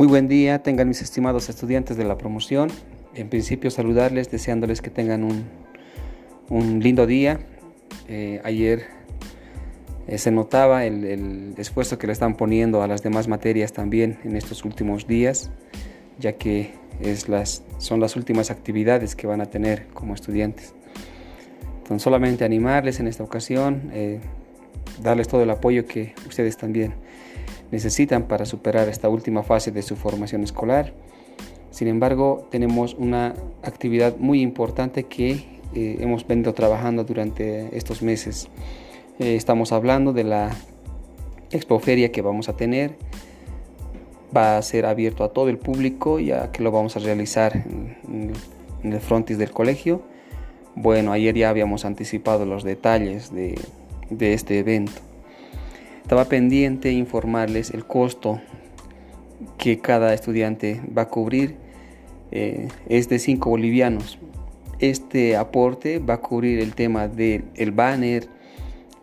Muy buen día, tengan mis estimados estudiantes de la promoción. En principio saludarles, deseándoles que tengan un, lindo día. Eh, ayer eh, se notaba el, esfuerzo que le están poniendo a las demás materias también en estos últimos días, ya que son las últimas actividades que van a tener como estudiantes. Entonces solamente animarles en esta ocasión, eh, darles todo el apoyo que ustedes también necesitan para superar esta última fase de su formación escolar. Sin embargo, tenemos una actividad muy importante que eh, hemos venido trabajando durante estos meses. Eh, estamos hablando de la expoferia que vamos a tener. Va a ser abierto a todo el público ya que lo vamos a realizar en, el frontis del colegio. Bueno, ayer ya habíamos anticipado los detalles de, de este evento. Estaba pendiente informarles el costo que cada estudiante va a cubrir. Eh, es de 5 bolivianos. Este aporte va a cubrir el tema del el banner,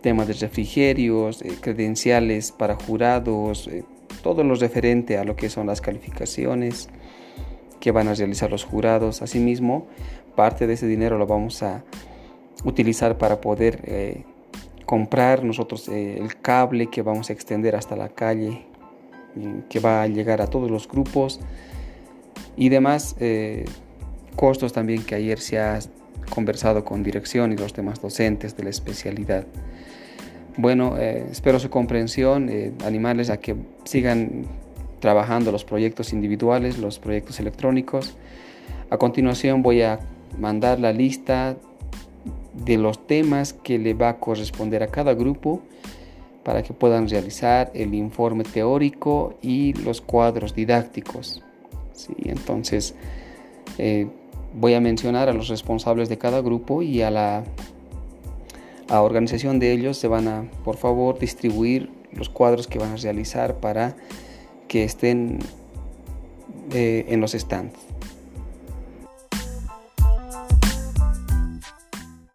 tema de refrigerios, eh, credenciales para jurados, eh, todo lo referente a lo que son las calificaciones que van a realizar los jurados. Asimismo, parte de ese dinero lo vamos a utilizar para poder comprar nosotros eh, el cable que vamos a extender hasta la calle, que va a llegar a todos los grupos y demás eh, costos también que ayer se ha conversado con dirección y los demás docentes de la especialidad. Bueno, eh, espero su comprensión, animarles a que sigan trabajando los proyectos individuales, los proyectos electrónicos. A continuación voy a mandar la lista de los temas que le va a corresponder a cada grupo para que puedan realizar el informe teórico y los cuadros didácticos. ¿sí? Entonces, eh, voy a mencionar a los responsables de cada grupo y a la a organización de ellos se van a, por favor, distribuir los cuadros que van a realizar para que estén eh, en los stands.